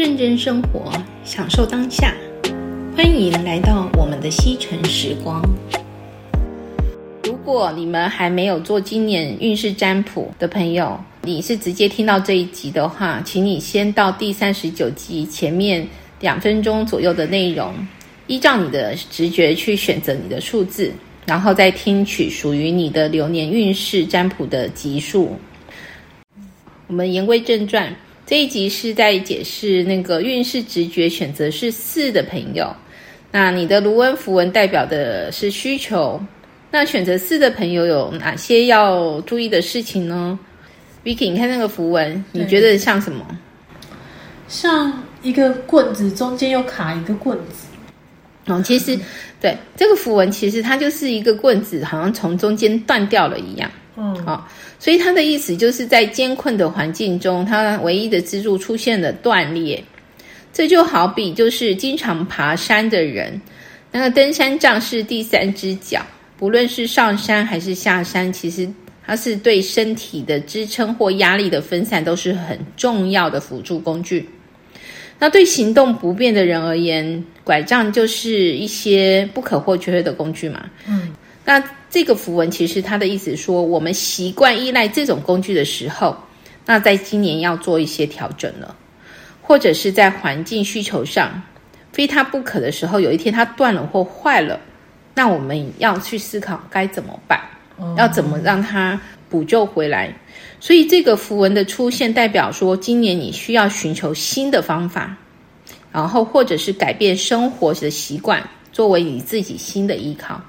认真生活，享受当下。欢迎来到我们的西城时光。如果你们还没有做今年运势占卜的朋友，你是直接听到这一集的话，请你先到第三十九集前面两分钟左右的内容，依照你的直觉去选择你的数字，然后再听取属于你的流年运势占卜的集数。我们言归正传，这一集是在解释那个运势直觉选择是四的朋友。那你的卢恩符文代表的是需求，那选择四的朋友有哪些要注意的事情呢？Vicky，你看那个符文，你觉得像什么？像一个棍子，中间又卡一个棍子。哦，其实对这个符文，其实它就是一个棍子，好像从中间断掉了一样。嗯，好、哦，所以他的意思就是在艰困的环境中，他唯一的支柱出现了断裂。这就好比就是经常爬山的人，那个登山杖是第三只脚，不论是上山还是下山，其实它是对身体的支撑或压力的分散都是很重要的辅助工具。那对行动不便的人而言，拐杖就是一些不可或缺的工具嘛。嗯。那这个符文其实它的意思说，我们习惯依赖这种工具的时候，那在今年要做一些调整了，或者是在环境需求上非它不可的时候，有一天它断了或坏了，那我们要去思考该怎么办，要怎么让它补救回来。所以这个符文的出现代表说，今年你需要寻求新的方法，然后或者是改变生活的习惯，作为你自己新的依靠。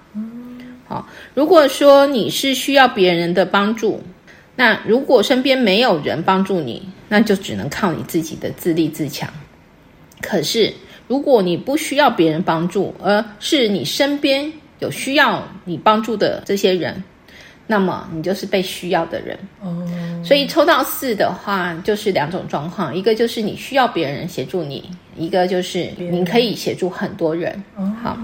如果说你是需要别人的帮助，那如果身边没有人帮助你，那就只能靠你自己的自立自强。可是，如果你不需要别人帮助，而是你身边有需要你帮助的这些人，那么你就是被需要的人。哦。所以抽到四的话，就是两种状况：一个就是你需要别人协助你，一个就是你可以协助很多人。好，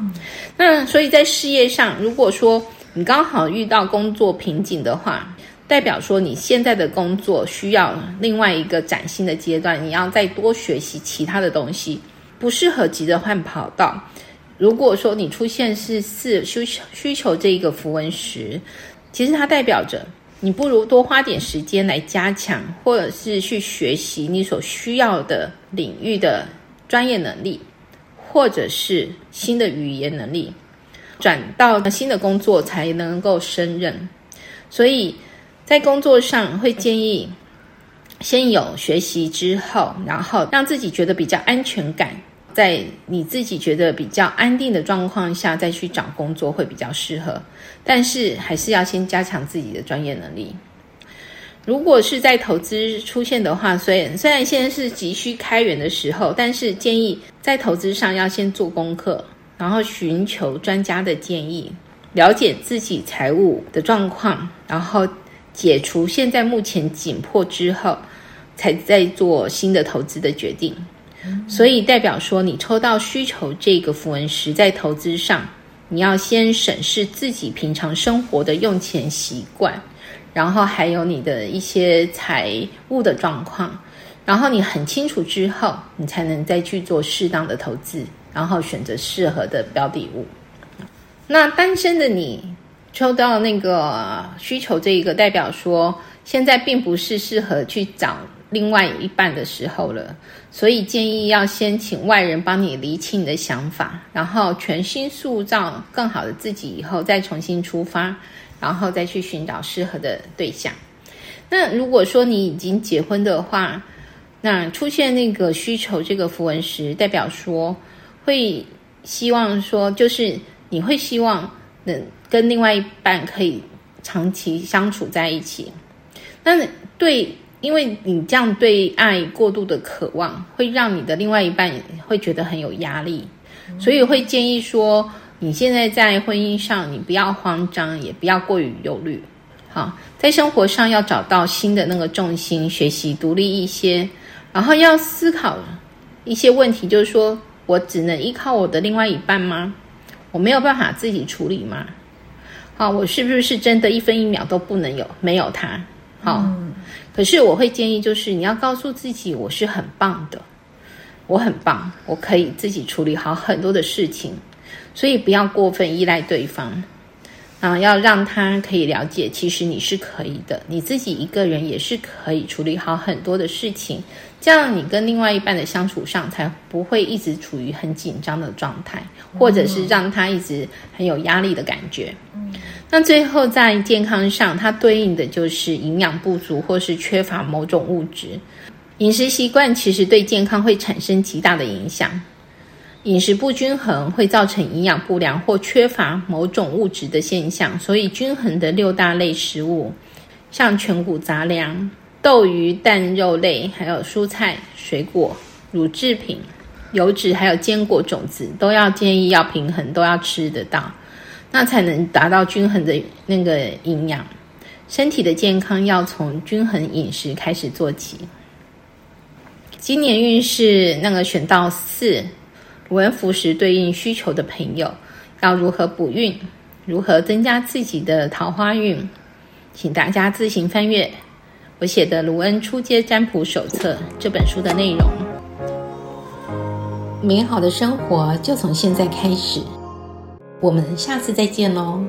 那所以在事业上，如果说你刚好遇到工作瓶颈的话，代表说你现在的工作需要另外一个崭新的阶段，你要再多学习其他的东西，不适合急着换跑道。如果说你出现是四需求需求这一个符文时，其实它代表着你不如多花点时间来加强，或者是去学习你所需要的领域的专业能力，或者是新的语言能力。转到新的工作才能够胜任，所以在工作上会建议先有学习之后，然后让自己觉得比较安全感，在你自己觉得比较安定的状况下再去找工作会比较适合。但是还是要先加强自己的专业能力。如果是在投资出现的话，虽然虽然现在是急需开源的时候，但是建议在投资上要先做功课。然后寻求专家的建议，了解自己财务的状况，然后解除现在目前紧迫之后，才再做新的投资的决定。所以代表说，你抽到需求这个符文时，在投资上，你要先审视自己平常生活的用钱习惯，然后还有你的一些财务的状况，然后你很清楚之后，你才能再去做适当的投资。然后选择适合的标的物。那单身的你抽到那个需求这一个，代表说现在并不是适合去找另外一半的时候了，所以建议要先请外人帮你厘清你的想法，然后全心塑造更好的自己，以后再重新出发，然后再去寻找适合的对象。那如果说你已经结婚的话，那出现那个需求这个符文时，代表说。会希望说，就是你会希望能跟另外一半可以长期相处在一起。那对，因为你这样对爱过度的渴望，会让你的另外一半会觉得很有压力，所以会建议说，你现在在婚姻上，你不要慌张，也不要过于忧虑。好，在生活上要找到新的那个重心，学习独立一些，然后要思考一些问题，就是说。我只能依靠我的另外一半吗？我没有办法自己处理吗？好，我是不是真的一分一秒都不能有没有他？好，可是我会建议，就是你要告诉自己，我是很棒的。我很棒，我可以自己处理好很多的事情，所以不要过分依赖对方。啊，要让他可以了解，其实你是可以的，你自己一个人也是可以处理好很多的事情，这样你跟另外一半的相处上才不会一直处于很紧张的状态，或者是让他一直很有压力的感觉。嗯，那最后在健康上，它对应的就是营养不足或是缺乏某种物质。饮食习惯其实对健康会产生极大的影响。饮食不均衡会造成营养不良或缺乏某种物质的现象，所以均衡的六大类食物，像全谷杂粮、豆鱼蛋肉类，还有蔬菜、水果、乳制品、油脂，还有坚果种子，都要建议要平衡，都要吃得到，那才能达到均衡的那个营养。身体的健康要从均衡饮食开始做起。今年运势那个选到四。卢恩符时对应需求的朋友，要如何补运？如何增加自己的桃花运？请大家自行翻阅我写的《卢恩出街占卜手册》这本书的内容。美好的生活就从现在开始，我们下次再见喽。